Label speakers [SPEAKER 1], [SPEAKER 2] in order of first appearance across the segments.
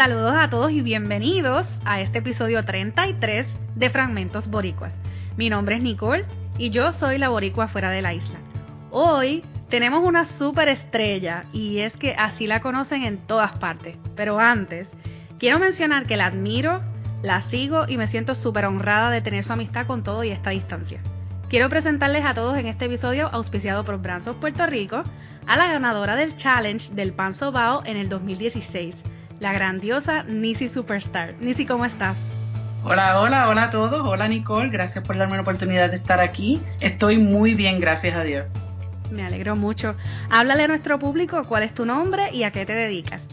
[SPEAKER 1] Saludos a todos y bienvenidos a este episodio 33 de Fragmentos Boricuas. Mi nombre es Nicole y yo soy la boricua fuera de la isla. Hoy tenemos una super estrella y es que así la conocen en todas partes. Pero antes, quiero mencionar que la admiro, la sigo y me siento súper honrada de tener su amistad con todo y esta distancia. Quiero presentarles a todos en este episodio auspiciado por Branzos Puerto Rico a la ganadora del challenge del Pan Sobao en el 2016, la grandiosa Nisi Superstar. Nisi, ¿cómo estás?
[SPEAKER 2] Hola, hola, hola a todos. Hola Nicole, gracias por darme la oportunidad de estar aquí. Estoy muy bien, gracias a Dios.
[SPEAKER 1] Me alegro mucho. Háblale a nuestro público cuál es tu nombre y a qué te dedicas.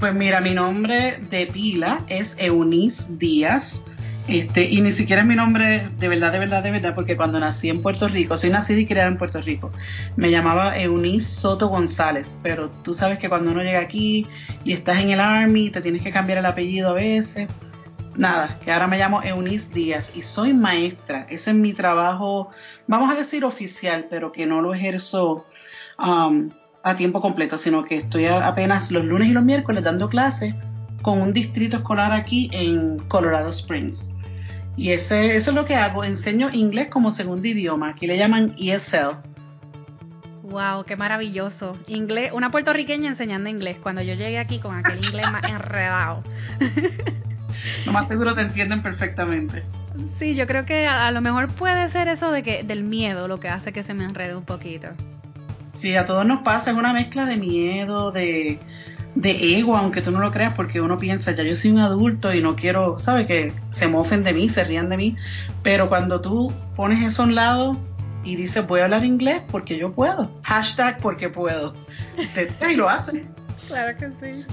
[SPEAKER 2] Pues mira, mi nombre de pila es Eunice Díaz. Este, y ni siquiera es mi nombre de verdad, de verdad, de verdad, porque cuando nací en Puerto Rico, soy nacida y criada en Puerto Rico, me llamaba Eunice Soto González, pero tú sabes que cuando uno llega aquí y estás en el Army, te tienes que cambiar el apellido a veces. Nada, que ahora me llamo Eunice Díaz y soy maestra. Ese es mi trabajo, vamos a decir oficial, pero que no lo ejerzo um, a tiempo completo, sino que estoy apenas los lunes y los miércoles dando clases con un distrito escolar aquí en Colorado Springs. Y ese, eso es lo que hago, enseño inglés como segundo idioma, aquí le llaman ESL.
[SPEAKER 1] Wow, qué maravilloso. Inglés, una puertorriqueña enseñando inglés cuando yo llegué aquí con aquel inglés más enredado.
[SPEAKER 2] Lo más seguro te entienden perfectamente.
[SPEAKER 1] Sí, yo creo que a, lo mejor puede ser eso de que del miedo lo que hace que se me enrede un poquito.
[SPEAKER 2] Sí, a todos nos pasa, es una mezcla de miedo, de, de ego, aunque tú no lo creas, porque uno piensa, ya yo soy un adulto y no quiero, ¿sabes? Que se mofen de mí, se rían de mí, pero cuando tú pones eso a un lado y dices, voy a hablar inglés porque yo puedo, hashtag porque puedo, y lo hacen.
[SPEAKER 1] Claro que sí.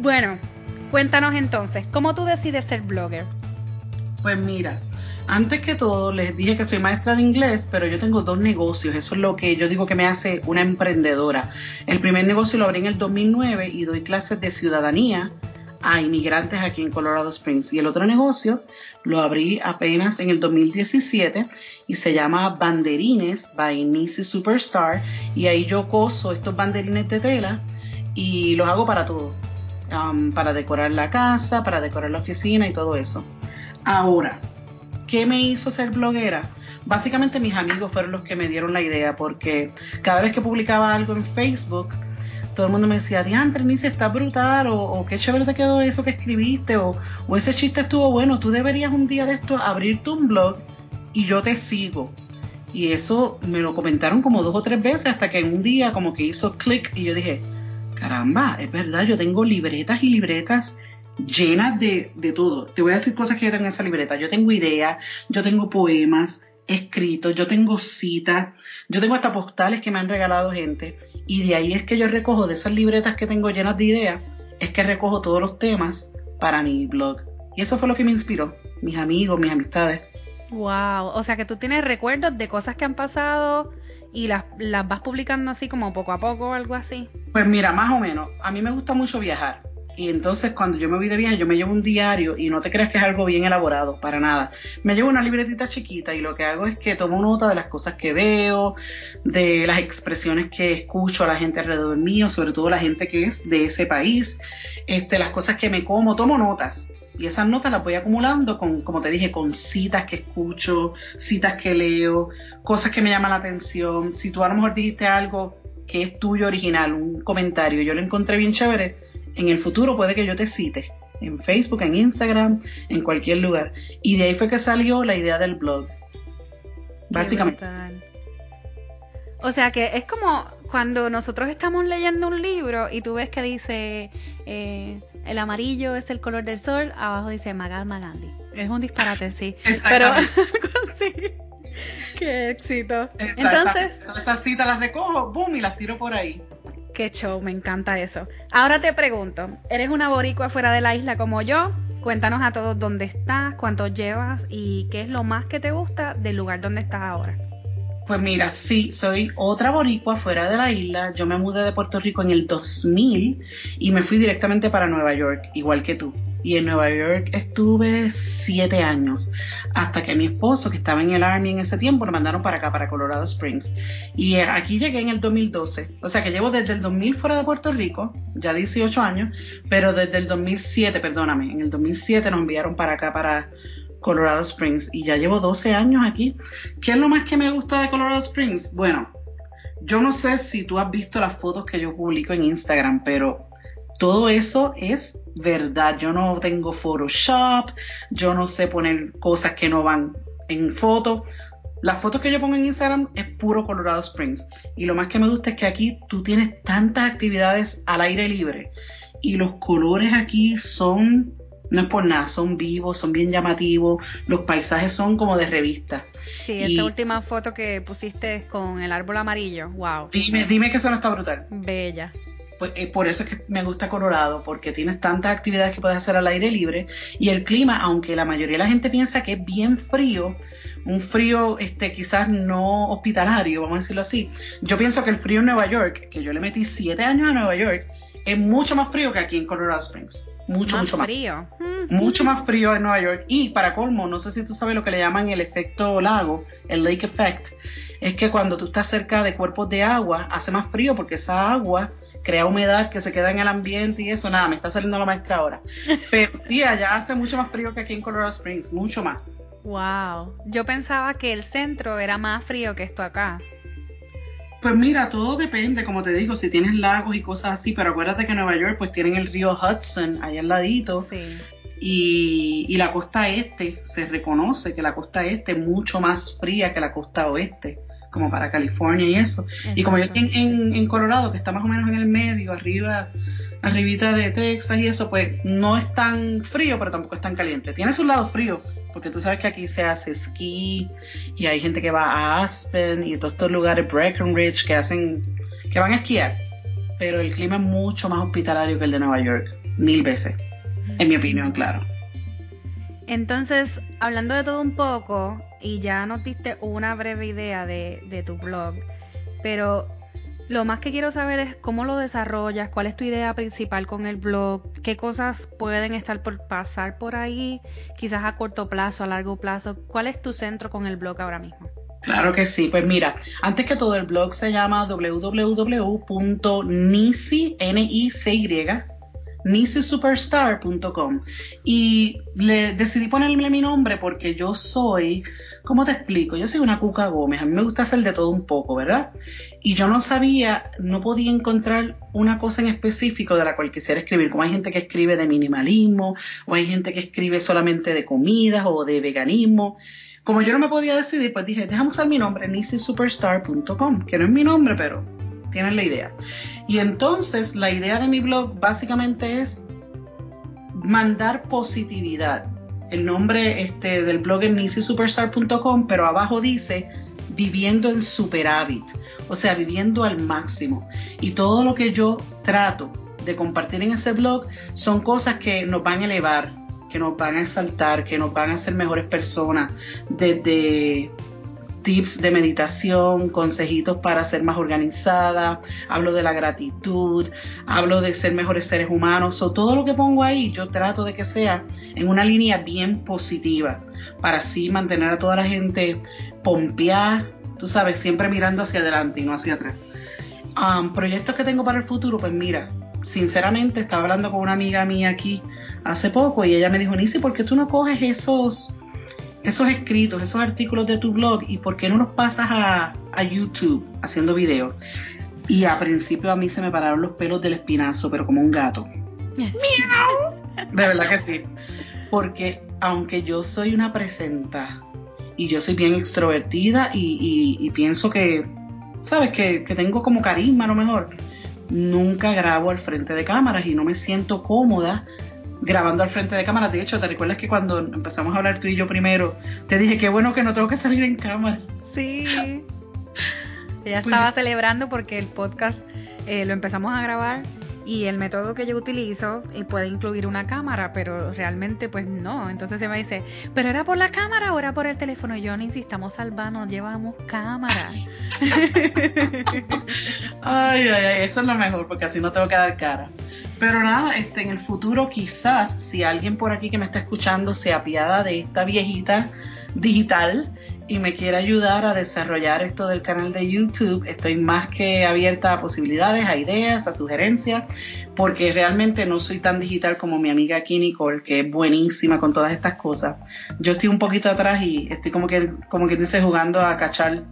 [SPEAKER 1] Bueno, cuéntanos entonces, ¿cómo tú decides ser blogger?
[SPEAKER 2] Pues mira, antes que todo, les dije que soy maestra de inglés, pero yo tengo dos negocios. Eso es lo que yo digo que me hace una emprendedora. El primer negocio lo abrí en el 2009 y doy clases de ciudadanía a inmigrantes aquí en Colorado Springs. Y el otro negocio lo abrí apenas en el 2017 y se llama Banderines by Nisi Superstar. Y ahí yo coso estos banderines de tela y los hago para todo. Um, para decorar la casa, para decorar la oficina y todo eso. Ahora, ¿Qué me hizo ser bloguera? Básicamente mis amigos fueron los que me dieron la idea porque cada vez que publicaba algo en Facebook, todo el mundo me decía, Diantre, Nice, está brutal, o, qué chévere te quedó eso que escribiste, o, o ese chiste estuvo bueno, tú deberías un día de esto abrirte un blog y yo te sigo. Y eso me lo comentaron como dos o tres veces hasta que en un día como que hizo clic y yo dije, caramba, es verdad, yo tengo libretas y libretas llenas de, de todo. Te voy a decir cosas que yo tengo en esa libreta. Yo tengo ideas, yo tengo poemas escritos, yo tengo citas, yo tengo hasta postales que me han regalado gente. Y de ahí es que yo recojo de esas libretas que tengo llenas de ideas, es que recojo todos los temas para mi blog. Y eso fue lo que me inspiró, mis amigos, mis amistades.
[SPEAKER 1] Wow, o sea que tú tienes recuerdos de cosas que han pasado y las, las vas publicando así como poco a poco o algo así.
[SPEAKER 2] Pues mira, más o menos, a mí me gusta mucho viajar. Y entonces cuando yo me voy de viaje, yo me llevo un diario y no te creas que es algo bien elaborado, para nada. Me llevo una libretita chiquita y lo que hago es que tomo nota de las cosas que veo, de las expresiones que escucho a la gente alrededor mío, sobre todo la gente que es de ese país, este, las cosas que me como, tomo notas. Y esas notas las voy acumulando con, como te dije, con citas que escucho, citas que leo, cosas que me llaman la atención. Si tú a lo mejor dijiste algo que es tuyo original, un comentario, yo lo encontré bien chévere, en el futuro puede que yo te cite en Facebook, en Instagram, en cualquier lugar. Y de ahí fue que salió la idea del blog. Básicamente.
[SPEAKER 1] O sea que es como cuando nosotros estamos leyendo un libro y tú ves que dice eh, el amarillo es el color del sol, abajo dice Mahatma Gandhi. Es un disparate, sí. Pero sí. Qué éxito. Entonces,
[SPEAKER 2] esas citas las recojo, boom, y las tiro por ahí.
[SPEAKER 1] Qué show, me encanta eso. Ahora te pregunto, ¿eres una boricua fuera de la isla como yo? Cuéntanos a todos dónde estás, cuánto llevas y qué es lo más que te gusta del lugar donde estás ahora.
[SPEAKER 2] Pues mira, sí, soy otra boricua fuera de la isla. Yo me mudé de Puerto Rico en el 2000 y me fui directamente para Nueva York, igual que tú. Y en Nueva York estuve siete años, hasta que mi esposo, que estaba en el Army en ese tiempo, lo mandaron para acá, para Colorado Springs. Y eh, aquí llegué en el 2012, o sea que llevo desde el 2000 fuera de Puerto Rico, ya 18 años, pero desde el 2007, perdóname, en el 2007 nos enviaron para acá, para Colorado Springs, y ya llevo 12 años aquí. ¿Qué es lo más que me gusta de Colorado Springs? Bueno, yo no sé si tú has visto las fotos que yo publico en Instagram, pero todo eso es verdad. Yo no tengo Photoshop, yo no sé poner cosas que no van en foto. Las fotos que yo pongo en Instagram es puro Colorado Springs. Y lo más que me gusta es que aquí tú tienes tantas actividades al aire libre. Y los colores aquí son, no es por nada, son vivos, son bien llamativos. Los paisajes son como de revista.
[SPEAKER 1] Sí, esta última foto que pusiste con el árbol amarillo. Wow.
[SPEAKER 2] Dime, dime que eso no está brutal.
[SPEAKER 1] Bella.
[SPEAKER 2] Pues eh, por eso es que me gusta Colorado, porque tienes tantas actividades que puedes hacer al aire libre y el clima, aunque la mayoría de la gente piensa que es bien frío, un frío este quizás no hospitalario, vamos a decirlo así. Yo pienso que el frío en Nueva York, que yo le metí siete años a Nueva York, es mucho más frío que aquí en Colorado Springs. Mucho, mucho más.
[SPEAKER 1] frío.
[SPEAKER 2] Mucho más frío en Nueva York. Y para colmo, no sé si tú sabes lo que le llaman el efecto lago, el lake effect, es que cuando tú estás cerca de cuerpos de agua, hace más frío porque esa agua crea humedad que se queda en el ambiente y eso, nada, me está saliendo la maestra ahora. Pero sí, allá hace mucho más frío que aquí en Colorado Springs, mucho más.
[SPEAKER 1] Wow, yo pensaba que el centro era más frío que esto acá.
[SPEAKER 2] Pues mira, todo depende, como te digo, si tienes lagos y cosas así, pero acuérdate que en Nueva York pues tienen el río Hudson allá al ladito.
[SPEAKER 1] Sí.
[SPEAKER 2] Y, y, la costa este, se reconoce que la costa este es mucho más fría que la costa oeste como para California y eso. Y como yo estoy en, en, Colorado, que está más o menos en el medio, arriba, arribita de Texas y eso, pues no es tan frío, pero tampoco es tan caliente. Tiene su lado frío, porque tú sabes que aquí se hace esquí y hay gente que va a Aspen y todos estos lugares, Breckenridge, que hacen, que van a esquiar. Pero el clima es mucho más hospitalario que el de Nueva York, mil veces, en mi opinión, claro.
[SPEAKER 1] Entonces, hablando de todo un poco, y ya nos diste una breve idea de, tu blog, pero lo más que quiero saber es cómo lo desarrollas, cuál es tu idea principal con el blog, qué cosas pueden estar por pasar por ahí, quizás a corto plazo, a largo plazo, cuál es tu centro con el blog ahora mismo.
[SPEAKER 2] Claro que sí, pues mira, antes que todo el blog se llama www.nisi, le decidí ponerle mi nombre porque yo soy, ¿cómo te explico? Yo soy una cuca Gómez, a mí me gusta hacer de todo un poco, ¿verdad? Y yo no sabía, no podía encontrar una cosa en específico de la cual quisiera escribir, como hay gente que escribe de minimalismo, o hay gente que escribe solamente de comidas o de veganismo. Como yo no me podía decidir, pues dije, déjame usar mi nombre, nisisuperstar.com, que no es mi nombre, pero tienen la idea. Y entonces la idea de mi blog básicamente es mandar positividad. El nombre este, del blog es nisisuperstar.com, pero abajo dice viviendo en superávit, o sea, viviendo al máximo. Y todo lo que yo trato de compartir en ese blog son cosas que nos van a elevar, que nos van a exaltar, que nos van a hacer mejores personas, desde tips de meditación, consejitos para ser más organizada, hablo de la gratitud, hablo de ser mejores seres humanos, o todo lo que pongo ahí yo trato de que sea en una línea bien positiva, para así mantener a toda la gente pompeada, tú sabes, siempre mirando hacia adelante y no hacia atrás. Um, proyectos que tengo para el futuro, pues mira, sinceramente estaba hablando con una amiga mía aquí hace poco y ella me dijo, Nisi, ¿por qué tú no coges esos esos escritos, esos artículos de tu blog y por qué no los pasas a, YouTube haciendo videos. Y a principio a mí se me pararon los pelos del espinazo, pero como un gato. De verdad que sí. Porque aunque yo soy una presenta y yo soy bien extrovertida y, pienso que, ¿sabes? Que, que, tengo como carisma a lo mejor, nunca grabo al frente de cámaras y no me siento cómoda grabando al frente de cámara. De hecho, ¿te recuerdas que cuando empezamos a hablar tú y yo primero, te dije que bueno que no tengo que salir en cámara?
[SPEAKER 1] Sí. Ella estaba celebrando porque el podcast eh, lo empezamos a grabar y el método que yo utilizo eh, puede incluir una cámara, pero realmente pues no. Entonces se me dice, ¿pero era por la cámara o era por el teléfono? Y yo no insistamos al vano, llevamos cámara.
[SPEAKER 2] ay, ay, ay, eso es lo mejor porque así no tengo que dar cara. Pero nada, este, en el futuro quizás si alguien por aquí que me está escuchando se apiada de esta viejita digital y me quiere ayudar a desarrollar esto del canal de YouTube, estoy más que abierta a posibilidades, a ideas, a sugerencias, porque realmente no soy tan digital como mi amiga aquí Nicole, que es buenísima con todas estas cosas. Yo estoy un poquito atrás y estoy como que, como que dice, jugando a cachar,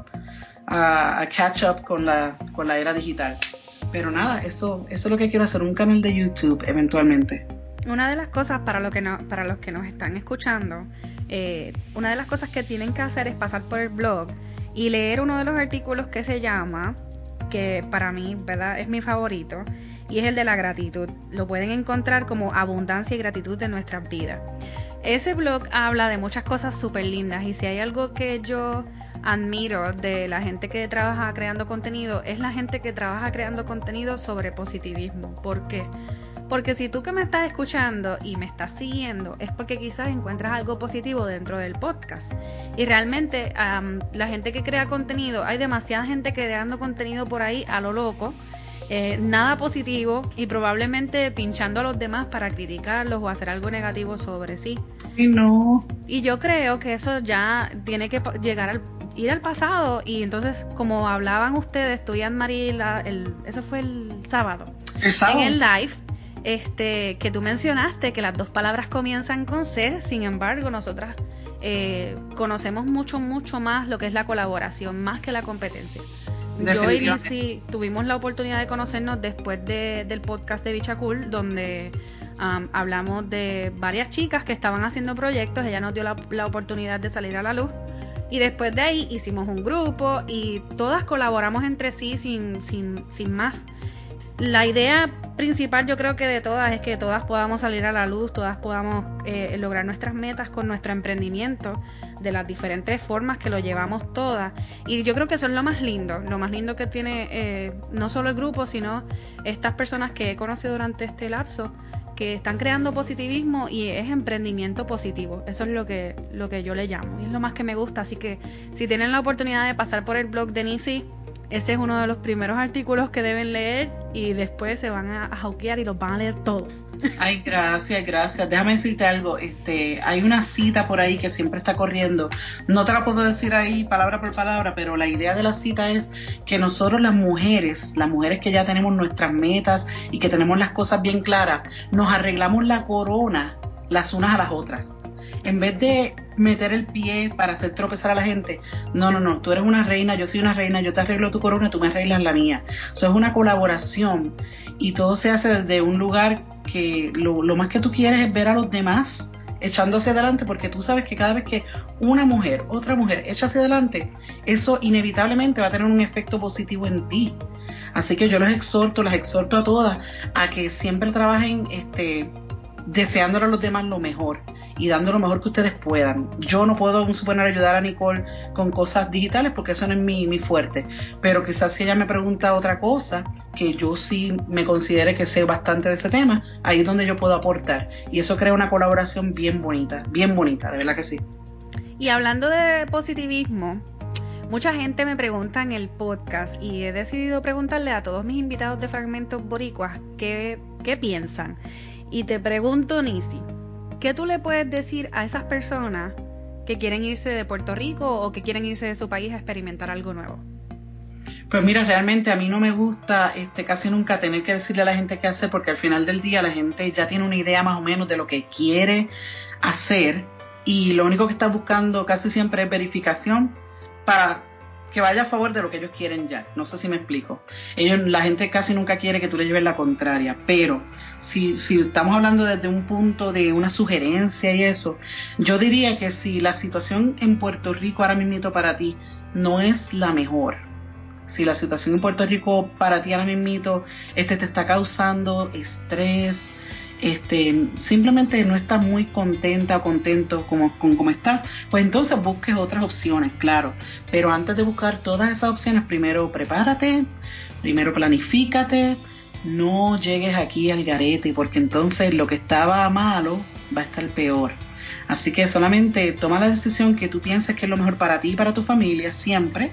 [SPEAKER 2] a, catch up con la, con la era digital. Pero nada, eso, eso es lo que quiero hacer, un canal de YouTube eventualmente.
[SPEAKER 1] Una de las cosas para, lo que no, para los que nos están escuchando, eh, una de las cosas que tienen que hacer es pasar por el blog y leer uno de los artículos que se llama, que para mí, ¿verdad? Es mi favorito, y es el de la gratitud. Lo pueden encontrar como abundancia y gratitud de nuestras vidas. Ese blog habla de muchas cosas súper lindas y si hay algo que yo admiro de la gente que trabaja creando contenido es la gente que trabaja creando contenido sobre positivismo. ¿Por qué? Porque si tú que me estás escuchando y me estás siguiendo, es porque quizás encuentras algo positivo dentro del podcast. Y realmente la gente que crea contenido, hay demasiada gente creando contenido por ahí a lo loco. Eh, nada positivo y probablemente pinchando a los demás para criticarlos o hacer algo negativo sobre sí.
[SPEAKER 2] Y no.
[SPEAKER 1] Y yo creo que eso ya tiene que llegar al ir al pasado y entonces como hablaban ustedes, tú y Anne-Marie, el, eso fue el sábado,
[SPEAKER 2] el sábado.
[SPEAKER 1] en el live, este, que tú mencionaste que las dos palabras comienzan con C, sin embargo, nosotras eh, conocemos mucho, mucho más lo que es la colaboración, más que la competencia. Yo y Lizzie tuvimos la oportunidad de conocernos después del podcast de Bicha Cool, donde um, hablamos de varias chicas que estaban haciendo proyectos, ella nos dio la, la oportunidad de salir a la luz. Y después de ahí hicimos un grupo y todas colaboramos entre sí sin, sin, sin más. La idea principal yo creo que de todas es que todas podamos salir a la luz, todas podamos eh, lograr nuestras metas con nuestro emprendimiento de las diferentes formas que lo llevamos todas. Y yo creo que eso es lo más lindo, lo más lindo que tiene eh, no solo el grupo, sino estas personas que he conocido durante este lapso, que están creando positivismo y es emprendimiento positivo. Eso es lo que, lo que yo le llamo y es lo más que me gusta. Así que si tienen la oportunidad de pasar por el blog de Nisi, ese es uno de los primeros artículos que deben leer y después se van a, a y los van a leer todos.
[SPEAKER 2] Ay, gracias, gracias. Déjame decirte algo. Este, hay una cita por ahí que siempre está corriendo. No te la puedo decir ahí palabra por palabra, pero la idea de la cita es que nosotros las mujeres, las mujeres que ya tenemos nuestras metas y que tenemos las cosas bien claras, nos arreglamos la corona las unas a las otras en vez de meter el pie para hacer tropezar a la gente, no, no, no, tú eres una reina, yo soy una reina, yo te arreglo tu corona, tú me arreglas la mía. Eso es una colaboración y todo se hace desde un lugar que lo, más que tú quieres es ver a los demás echando hacia adelante, porque tú sabes que cada vez que una mujer, otra mujer echa hacia adelante, eso inevitablemente va a tener un efecto positivo en ti. Así que yo los exhorto, las exhorto a todas a que siempre trabajen este, deseándole a los demás lo mejor y dando lo mejor que ustedes puedan. Yo no puedo suponer ayudar a Nicole con cosas digitales porque eso no es mi, mi fuerte, pero quizás si ella me pregunta otra cosa, que yo sí me considere que sé bastante de ese tema, ahí es donde yo puedo aportar. Y eso crea una colaboración bien bonita, bien bonita, de verdad que sí.
[SPEAKER 1] Y hablando de positivismo, Mucha gente me pregunta en el podcast y he decidido preguntarle a todos mis invitados de Fragmentos Boricuas qué, qué piensan. Y te pregunto, Nisi, ¿qué tú le puedes decir a esas personas que quieren irse de Puerto Rico o que quieren irse de su país a experimentar algo nuevo?
[SPEAKER 2] Pues mira, realmente a mí no me gusta este, casi nunca tener que decirle a la gente qué hacer porque al final del día la gente ya tiene una idea más o menos de lo que quiere hacer y lo único que está buscando casi siempre es verificación para que vaya a favor de lo que ellos quieren ya. No sé si me explico. Ellos, la gente casi nunca quiere que tú le lleves la contraria, pero si, si estamos hablando desde un punto de una sugerencia y eso, yo diría que si la situación en Puerto Rico ahora mismo para ti no es la mejor, si la situación en Puerto Rico para ti ahora mismo este, te está causando estrés, este, simplemente no estás muy contenta o contento como, con cómo estás, pues entonces busques otras opciones, claro. Pero antes de buscar todas esas opciones, primero prepárate, primero planifícate, no llegues aquí al garete, porque entonces lo que estaba malo va a estar peor. Así que solamente toma la decisión que tú pienses que es lo mejor para ti y para tu familia, siempre,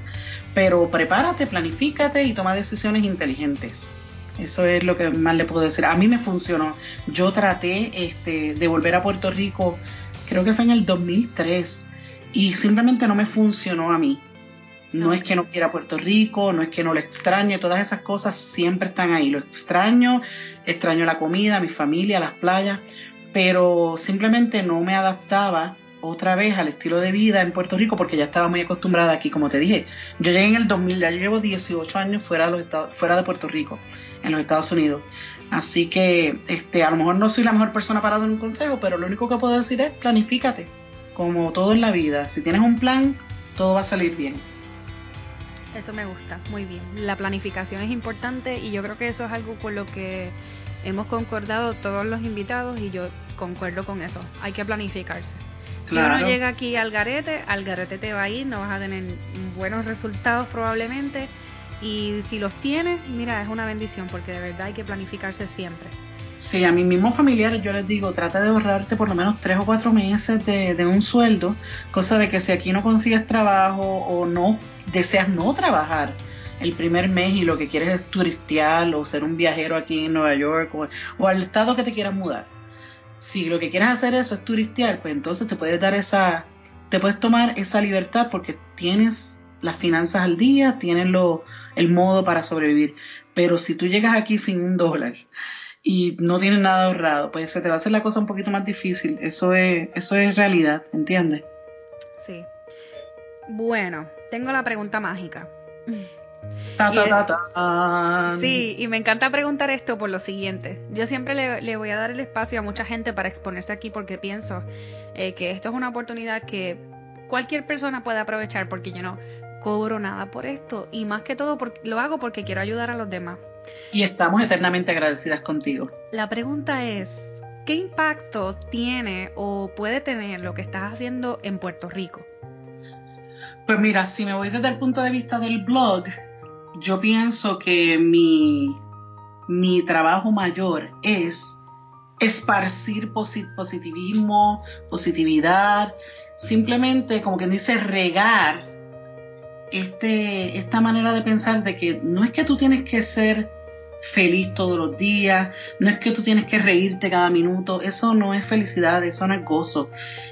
[SPEAKER 2] pero prepárate, planifícate y toma decisiones inteligentes. Eso es lo que más le puedo decir. A mí me funcionó. Yo traté este, de volver a Puerto Rico, creo que fue en el 2003, y simplemente no me funcionó a mí. No es que no quiera Puerto Rico, no es que no lo extrañe, todas esas cosas siempre están ahí. Lo extraño, extraño la comida, mi familia, las playas, pero simplemente no me adaptaba otra vez al estilo de vida en Puerto Rico porque ya estaba muy acostumbrada aquí, como te dije. Yo llegué en el 2000, ya llevo 18 años fuera de, los Estados, fuera de Puerto Rico, en los Estados Unidos. Así que este, a lo mejor no soy la mejor persona para dar un consejo, pero lo único que puedo decir es planifícate, como todo en la vida. Si tienes un plan, todo va a salir bien.
[SPEAKER 1] Eso me gusta, muy bien. La planificación es importante y yo creo que eso es algo con lo que hemos concordado todos los invitados y yo concuerdo con eso. Hay que planificarse. Si uno llega aquí al garete, al garete te va a ir, no vas a tener buenos resultados probablemente. Y si los tienes, mira, es una bendición porque de verdad hay que planificarse siempre.
[SPEAKER 2] Sí, a mis mismos familiares yo les digo, trata de ahorrarte por lo menos tres o cuatro meses de, de un sueldo, cosa de que si aquí no consigues trabajo o no deseas no trabajar el primer mes y lo que quieres es turistear o ser un viajero aquí en Nueva York o, al estado que te quieras mudar. Si lo que quieres hacer eso es turistear, pues entonces te puedes dar esa, te puedes tomar esa libertad porque tienes las finanzas al día, tienes lo, el modo para sobrevivir. Pero si tú llegas aquí sin un dólar y no tienes nada ahorrado, pues se te va a hacer la cosa un poquito más difícil. Eso es, eso es realidad, ¿entiendes?
[SPEAKER 1] Sí. Bueno, tengo la pregunta mágica. Sí, y me encanta preguntar esto por lo siguiente. Yo siempre le, voy a dar el espacio a mucha gente para exponerse aquí porque pienso eh, que esto es una oportunidad que cualquier persona puede aprovechar porque yo no cobro nada por esto y más que todo lo hago porque quiero ayudar a los demás.
[SPEAKER 2] Y estamos eternamente agradecidas contigo.
[SPEAKER 1] La pregunta es, ¿qué impacto tiene o puede tener lo que estás haciendo en Puerto Rico?
[SPEAKER 2] Pues mira, si me voy desde el punto de vista del blog, yo pienso que mi, mi trabajo mayor es esparcir positivismo, positividad, simplemente como quien dice regar este, esta manera de pensar de que no es que tú tienes que ser feliz todos los días, no es que tú tienes que reírte cada minuto, eso no es felicidad, eso no es gozo.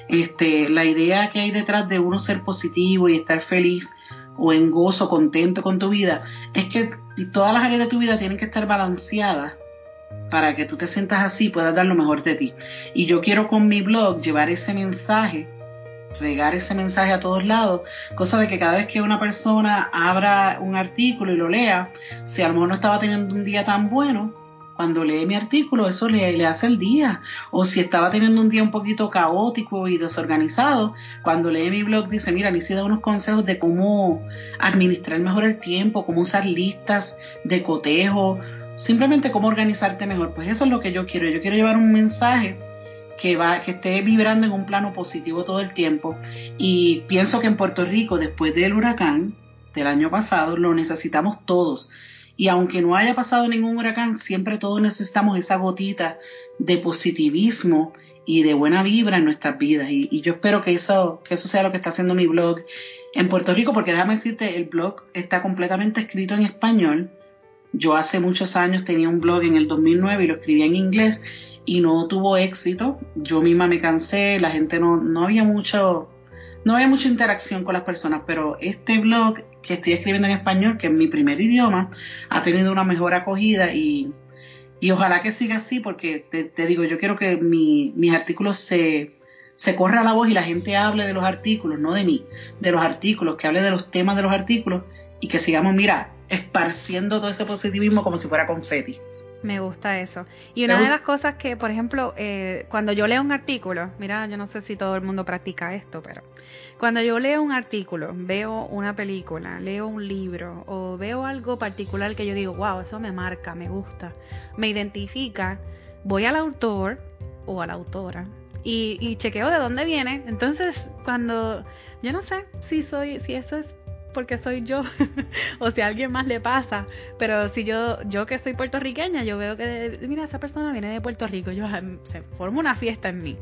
[SPEAKER 2] Este, la idea que hay detrás de uno ser positivo y estar feliz o en gozo, contento con tu vida, es que todas las áreas de tu vida tienen que estar balanceadas para que tú te sientas así y puedas dar lo mejor de ti. Y yo quiero con mi blog llevar ese mensaje regar ese mensaje a todos lados, cosa de que cada vez que una persona abra un artículo y lo lea, si a lo mejor no estaba teniendo un día tan bueno, cuando lee mi artículo, eso le, hace el día. O si estaba teniendo un día un poquito caótico y desorganizado, cuando lee mi blog dice, mira, ni da unos consejos de cómo administrar mejor el tiempo, cómo usar listas de cotejo, simplemente cómo organizarte mejor. Pues eso es lo que yo quiero. Yo quiero llevar un mensaje que, va, que esté vibrando en un plano positivo todo el tiempo. Y pienso que en Puerto Rico, después del huracán del año pasado, lo necesitamos todos. Y aunque no haya pasado ningún huracán, siempre todos necesitamos esa gotita de positivismo y de buena vibra en nuestras vidas. Y, yo espero que eso, que eso sea lo que está haciendo mi blog en Puerto Rico, porque déjame decirte, el blog está completamente escrito en español. Yo hace muchos años tenía un blog en el 2009 y lo escribía en inglés y no tuvo éxito. Yo misma me cansé, la gente no, no había mucho, no había mucha interacción con las personas, pero este blog que estoy escribiendo en español, que es mi primer idioma, ha tenido una mejor acogida y, y ojalá que siga así, porque te, digo, yo quiero que mi, mis artículos se, se corra la voz y la gente hable de los artículos, no de mí, de los artículos, que hable de los temas de los artículos y que sigamos, mira, esparciendo todo ese positivismo como si fuera confeti.
[SPEAKER 1] Me gusta eso. Y una de las cosas que, por ejemplo, eh, cuando yo leo un artículo, mira, yo no sé si todo el mundo practica esto, pero cuando yo leo un artículo, veo una película, leo un libro o veo algo particular que yo digo, wow, eso me marca, me gusta, me identifica, voy al autor o a la autora y, y chequeo de dónde viene. Entonces, cuando yo no sé si soy, si eso es porque soy yo o si a alguien más le pasa, pero si yo yo que soy puertorriqueña, yo veo que mira, esa persona viene de Puerto Rico, yo se forma una fiesta en mí.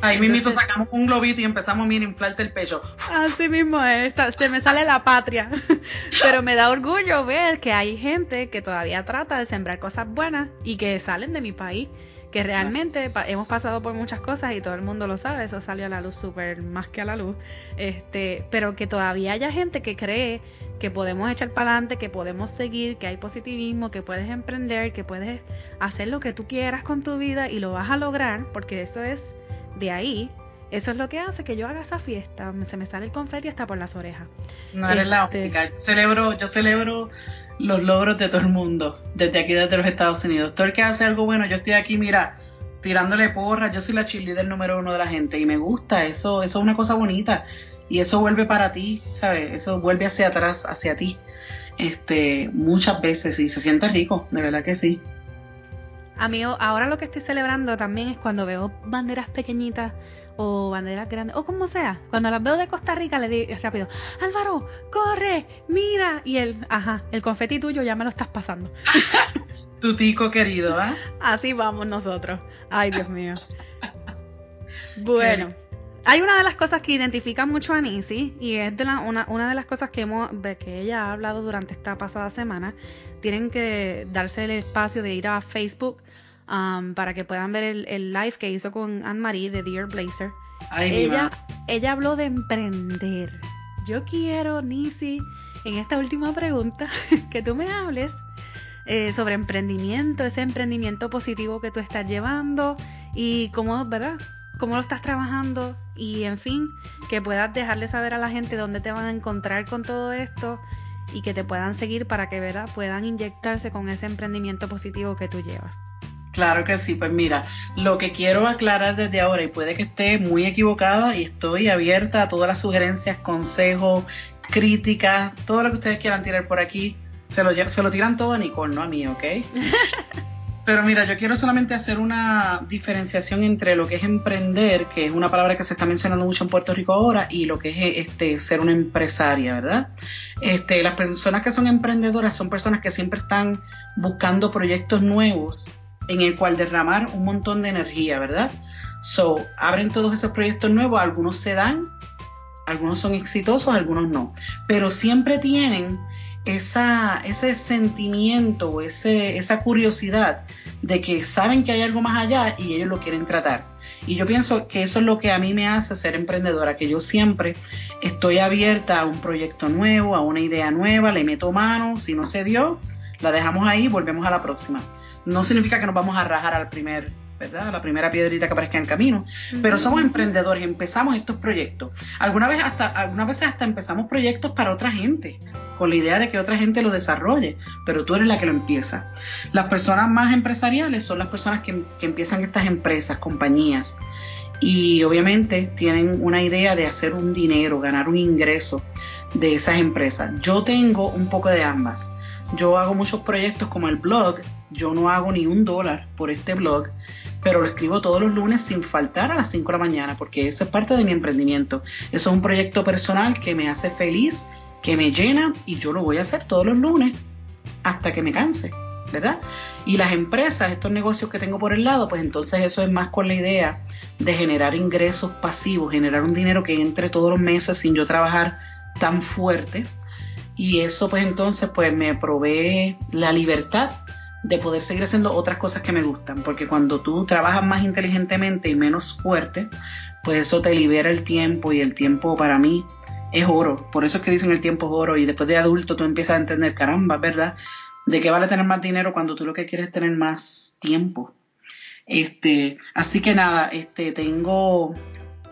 [SPEAKER 2] Ahí mismo sacamos un globito y empezamos a inflarte el pecho.
[SPEAKER 1] Así mismo es, se me sale la patria. Pero me da orgullo ver que hay gente que todavía trata de sembrar cosas buenas y que salen de mi país que realmente hemos pasado por muchas cosas y todo el mundo lo sabe, eso salió a la luz súper más que a la luz, este, pero que todavía haya gente que cree que podemos echar para adelante, que podemos seguir, que hay positivismo, que puedes emprender, que puedes hacer lo que tú quieras con tu vida y lo vas a lograr, porque eso es de ahí, eso es lo que hace que yo haga esa fiesta, se me sale el confeti hasta por las orejas.
[SPEAKER 2] No eres la este única, yo celebro, yo celebro los logros de todo el mundo, desde aquí, desde los Estados Unidos. Todo el que hace algo bueno, yo estoy aquí, mira, tirándole porras, yo soy la cheerleader número uno de la gente y me gusta, eso, eso es una cosa bonita y eso vuelve para ti, ¿sabes? Eso vuelve hacia atrás, hacia ti, este, muchas veces y se siente rico, de verdad que sí.
[SPEAKER 1] Amigo, ahora lo que estoy celebrando también es cuando veo banderas pequeñitas o banderas grandes, o como sea. Cuando las veo de Costa Rica, le digo rápido, Álvaro, corre, mira. Y el, ajá, el confeti tuyo ya me lo estás pasando.
[SPEAKER 2] tu tico querido, ¿ah?
[SPEAKER 1] Así vamos nosotros. Ay, Dios mío. Bueno. Hay una de las cosas que identifica mucho a Nisi y es de la, una, una, de las cosas que, hemos, que ella ha hablado durante esta pasada semana. Tienen que darse el espacio de ir a Facebook Um, para que puedan ver el, live que hizo con Anne-Marie de Dear Blazer. ella, ella habló de emprender. Yo quiero, Nisi, en esta última pregunta, que tú me hables eh, sobre emprendimiento, ese emprendimiento positivo que tú estás llevando y cómo, ¿verdad? Cómo lo estás trabajando y, en fin, que puedas dejarle saber a la gente dónde te van a encontrar con todo esto y que te puedan seguir para que, ¿verdad? Puedan inyectarse con ese emprendimiento positivo que tú llevas.
[SPEAKER 2] Claro que sí, pues mira, lo que quiero aclarar desde ahora, y puede que esté muy equivocada, y estoy abierta a todas las sugerencias, consejos, críticas, todo lo que ustedes quieran tirar por aquí, se lo, se lo tiran todo a Nicole, no a mí, ¿ok? Pero mira, yo quiero solamente hacer una diferenciación entre lo que es emprender, que es una palabra que se está mencionando mucho en Puerto Rico ahora, y lo que es este ser una empresaria, ¿verdad? Este, las personas que son emprendedoras son personas que siempre están buscando proyectos nuevos en el cual derramar un montón de energía, ¿verdad? So, abren todos esos proyectos nuevos, algunos se dan, algunos son exitosos, algunos no, pero siempre tienen esa, ese sentimiento, ese, esa curiosidad de que saben que hay algo más allá y ellos lo quieren tratar. Y yo pienso que eso es lo que a mí me hace ser emprendedora, que yo siempre estoy abierta a un proyecto nuevo, a una idea nueva, le meto mano, si no se dio, la dejamos ahí, volvemos a la próxima no significa que nos vamos a rajar al primer, ¿verdad? A la primera piedrita que aparezca en el camino. Pero somos emprendedores y empezamos estos proyectos. Alguna vez hasta, algunas veces hasta empezamos proyectos para otra gente, con la idea de que otra gente lo desarrolle, pero tú eres la que lo empieza. Las personas más empresariales son las personas que, que empiezan estas empresas, compañías. Y obviamente tienen una idea de hacer un dinero, ganar un ingreso de esas empresas. Yo tengo un poco de ambas. Yo hago muchos proyectos como el blog, yo no hago ni un dólar por este blog, pero lo escribo todos los lunes sin faltar a las 5 de la mañana, porque eso es parte de mi emprendimiento. Eso es un proyecto personal que me hace feliz, que me llena y yo lo voy a hacer todos los lunes hasta que me canse, ¿verdad? Y las empresas, estos negocios que tengo por el lado, pues entonces eso es más con la idea de generar ingresos pasivos, generar un dinero que entre todos los meses sin yo trabajar tan fuerte y eso pues entonces pues me provee la libertad de poder seguir haciendo otras cosas que me gustan, porque cuando tú trabajas más inteligentemente y menos fuerte, pues eso te libera el tiempo y el tiempo para mí es oro. Por eso es que dicen el tiempo es oro y después de adulto tú empiezas a entender, caramba, ¿verdad? ¿De qué vale tener más dinero cuando tú lo que quieres es tener más tiempo? Este, así que nada, este tengo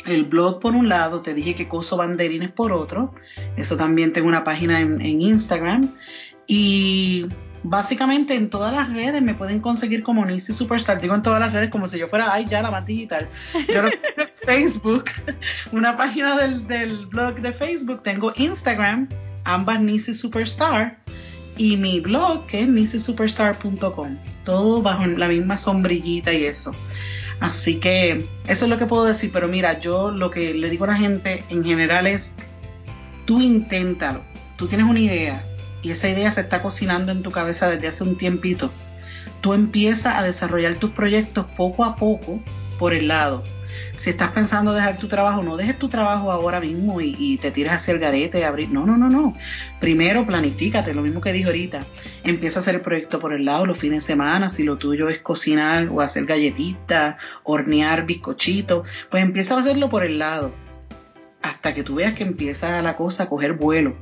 [SPEAKER 2] el blog por un lado, te dije que coso banderines por otro. Eso también tengo una página en, Instagram. Y básicamente en todas las redes me pueden conseguir como Nisi Superstar. Digo en todas las redes como si yo fuera, ay, ya la más digital. Yo no tengo Facebook, una página del, del, blog de Facebook. Tengo Instagram, ambas Nisi Superstar. Y mi blog que es nisisuperstar.com. Todo bajo la misma sombrillita y eso. Así que eso es lo que puedo decir, pero mira, yo lo que le digo a la gente en general es, tú inténtalo, tú tienes una idea y esa idea se está cocinando en tu cabeza desde hace un tiempito. Tú empiezas a desarrollar tus proyectos poco a poco por el lado. Si estás pensando dejar tu trabajo, no dejes tu trabajo ahora mismo y, te tiras hacia el garete, abrir. No, no, no, no. Primero planifícate, lo mismo que dije ahorita. Empieza a hacer el proyecto por el lado los fines de semana. Si lo tuyo es cocinar o hacer galletitas, hornear bizcochitos, pues empieza a hacerlo por el lado. Hasta que tú veas que empieza la cosa a coger vuelo.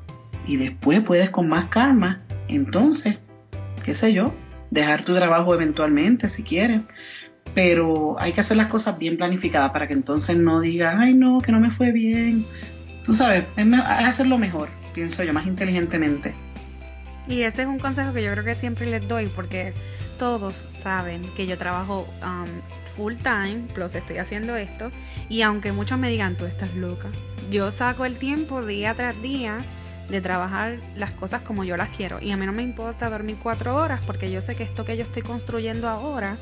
[SPEAKER 2] Y después puedes con más calma, entonces, qué sé yo, dejar tu trabajo eventualmente si quieres pero hay que hacer las cosas bien planificadas para que entonces no digas, ay no, que no me fue bien. Tú sabes, es, hacerlo mejor, pienso yo, más inteligentemente.
[SPEAKER 1] Y ese es un consejo que yo creo que siempre les doy porque todos saben que yo trabajo um, full time, plus estoy haciendo esto, y aunque muchos me digan, tú estás loca, yo saco el tiempo día tras día de trabajar las cosas como yo las quiero. Y a mí no me importa dormir cuatro horas porque yo sé que esto que yo estoy construyendo ahora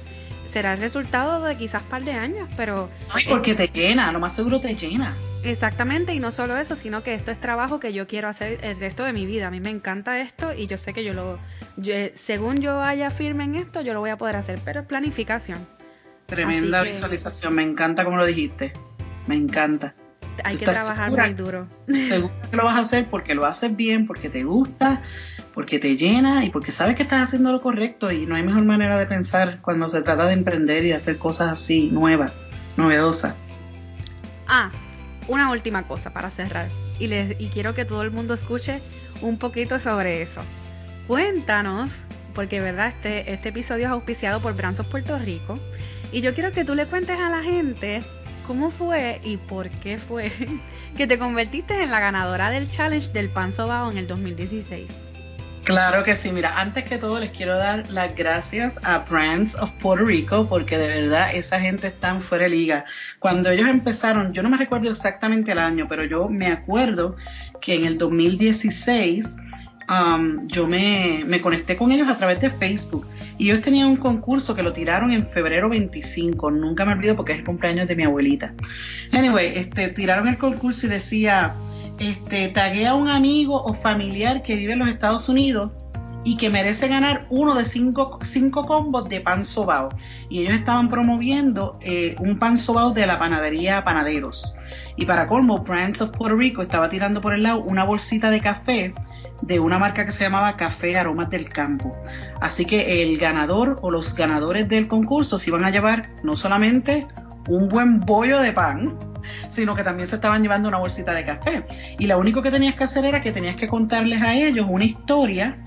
[SPEAKER 1] será el resultado de quizás par de años, pero...
[SPEAKER 2] Ay, porque te llena, lo más seguro te llena.
[SPEAKER 1] Exactamente, y no solo eso, sino que esto es trabajo que yo quiero hacer el resto de mi vida. A mí me encanta esto y yo sé que yo lo, según yo vaya firme en esto, yo lo voy a poder hacer, pero es planificación.
[SPEAKER 2] Tremenda visualización, me encanta como lo dijiste, me encanta.
[SPEAKER 1] Hay que trabajar muy duro.
[SPEAKER 2] Seguro que lo vas a hacer porque lo haces bien, porque te gusta, porque te llena y porque sabes que estás haciendo lo correcto y no hay mejor manera de pensar cuando se trata de emprender y de hacer cosas así, nuevas, novedosas.
[SPEAKER 1] Ah, una última cosa para cerrar y, les, y quiero que todo el mundo escuche un poquito sobre eso. Cuéntanos, porque verdad este, este episodio es auspiciado por Branzos Puerto Rico y yo quiero que tú le cuentes a la gente cómo fue y por qué fue que te convertiste en la ganadora del challenge del pan sobao en el 2016.
[SPEAKER 2] Claro que sí, mira, antes que todo les quiero dar las gracias a Brands of Puerto Rico porque de verdad esa gente está fuera de liga. Cuando ellos empezaron, yo no me recuerdo exactamente el año, pero yo me acuerdo que en el 2016 um, yo me, conecté con ellos a través de Facebook y ellos tenían un concurso que lo tiraron en febrero 25, nunca me olvido porque es el cumpleaños de mi abuelita. Anyway, este, tiraron el concurso y decía este, tagué a un amigo o familiar que vive en los Estados Unidos y que merece ganar uno de cinco, cinco combos de pan sobao. Y ellos estaban promoviendo eh, un pan sobao de la panadería Panaderos. Y para colmo, Brands of Puerto Rico estaba tirando por el lado una bolsita de café de una marca que se llamaba Café Aromas del Campo. Así que el ganador o los ganadores del concurso se iban a llevar no solamente un buen bollo de pan, sino que también se estaban llevando una bolsita de café. Y lo único que tenías que hacer era que tenías que contarles a ellos una historia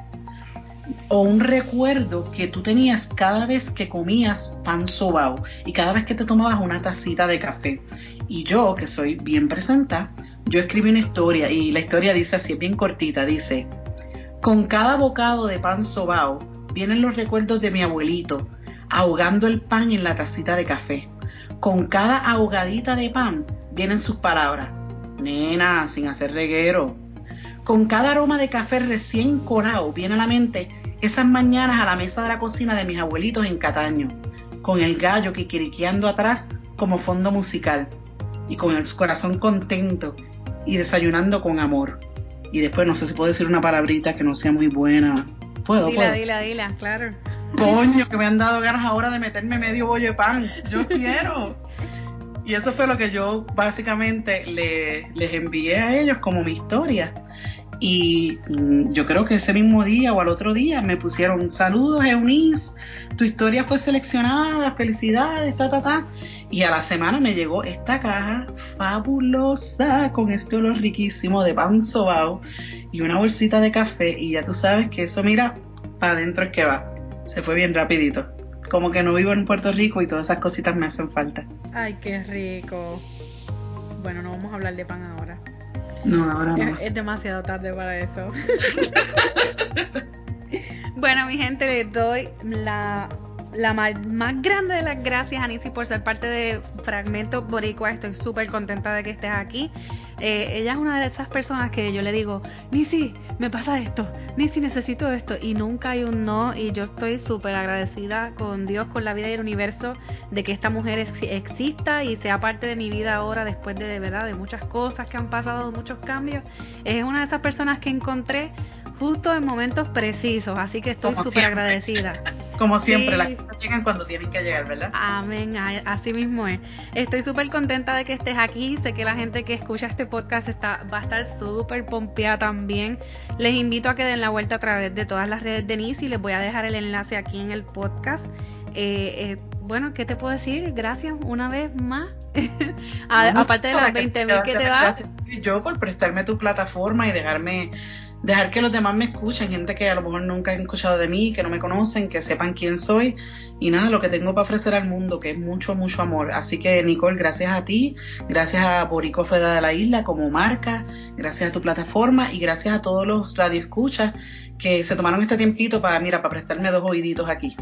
[SPEAKER 2] o un recuerdo que tú tenías cada vez que comías pan sobao y cada vez que te tomabas una tacita de café. Y yo, que soy bien presenta, yo escribí una historia y la historia dice así, bien cortita, dice, con cada bocado de pan sobao vienen los recuerdos de mi abuelito ahogando el pan en la tacita de café. Con cada ahogadita de pan vienen sus palabras. Nena, sin hacer reguero. Con cada aroma de café recién corado viene a la mente esas mañanas a la mesa de la cocina de mis abuelitos en Cataño, con el gallo quiquiriqueando atrás como fondo musical, y con el corazón contento y desayunando con amor. Y después no sé si puedo decir una palabrita que no sea muy buena. Puedo,
[SPEAKER 1] dila, dila, dila, claro.
[SPEAKER 2] Coño, que me han dado ganas ahora de meterme medio bollo de pan. Yo quiero. Y eso fue lo que yo básicamente les envié a ellos como mi historia. Y mm, yo creo que ese mismo día o al otro día me pusieron saludos, Eunice, tu historia fue seleccionada, felicidades, ta, ta, ta. Y a la semana me llegó esta caja fabulosa con este olor riquísimo de pan sobao y una bolsita de café. Y ya tú sabes que eso, mira, para adentro es que va. Se fue bien rapidito como que no vivo en Puerto Rico y todas esas cositas me hacen falta.
[SPEAKER 1] Ay, qué rico. Bueno, no vamos a hablar de pan ahora.
[SPEAKER 2] No, ahora
[SPEAKER 1] no. Es, demasiado tarde para eso. bueno, mi gente, les doy la, la más, grande de las gracias a Nisi por ser parte de Fragmento Boricua. Estoy súper contenta de que estés aquí. Eh, ella es una de esas personas que yo le digo, Nisi, me pasa esto, Nisi, necesito esto, y nunca hay un no, y yo estoy súper agradecida con Dios, con la vida y el universo, de que esta mujer exista y sea parte de mi vida ahora, después de, de verdad, de muchas cosas que han pasado, muchos cambios. Es una de esas personas que encontré justo en momentos precisos, así que estoy súper agradecida.
[SPEAKER 2] Como siempre, las cosas llegan cuando tienen que llegar, ¿verdad?
[SPEAKER 1] Amén, así mismo es. Estoy súper contenta de que estés aquí. Sé que la gente que escucha este podcast está, va a estar súper pompeada también. Les invito a que den la vuelta a través de todas las redes de NIS y les voy a dejar el enlace aquí en el podcast. Eh, eh, bueno, ¿qué te puedo decir? Gracias una vez más. aparte de las 20 mil que te das.
[SPEAKER 2] Yo por prestarme tu plataforma y dejarme dejar que los demás me escuchen, gente que a lo mejor nunca han escuchado de mí, que no me conocen, que sepan quién soy y nada, lo que tengo para ofrecer al mundo, que es mucho, mucho amor. Así que Nicole, gracias a ti, gracias a Borico Fuera de la Isla como marca, gracias a tu plataforma y gracias a todos los radioescuchas que se tomaron este tiempito para, mira, para prestarme dos oíditos aquí.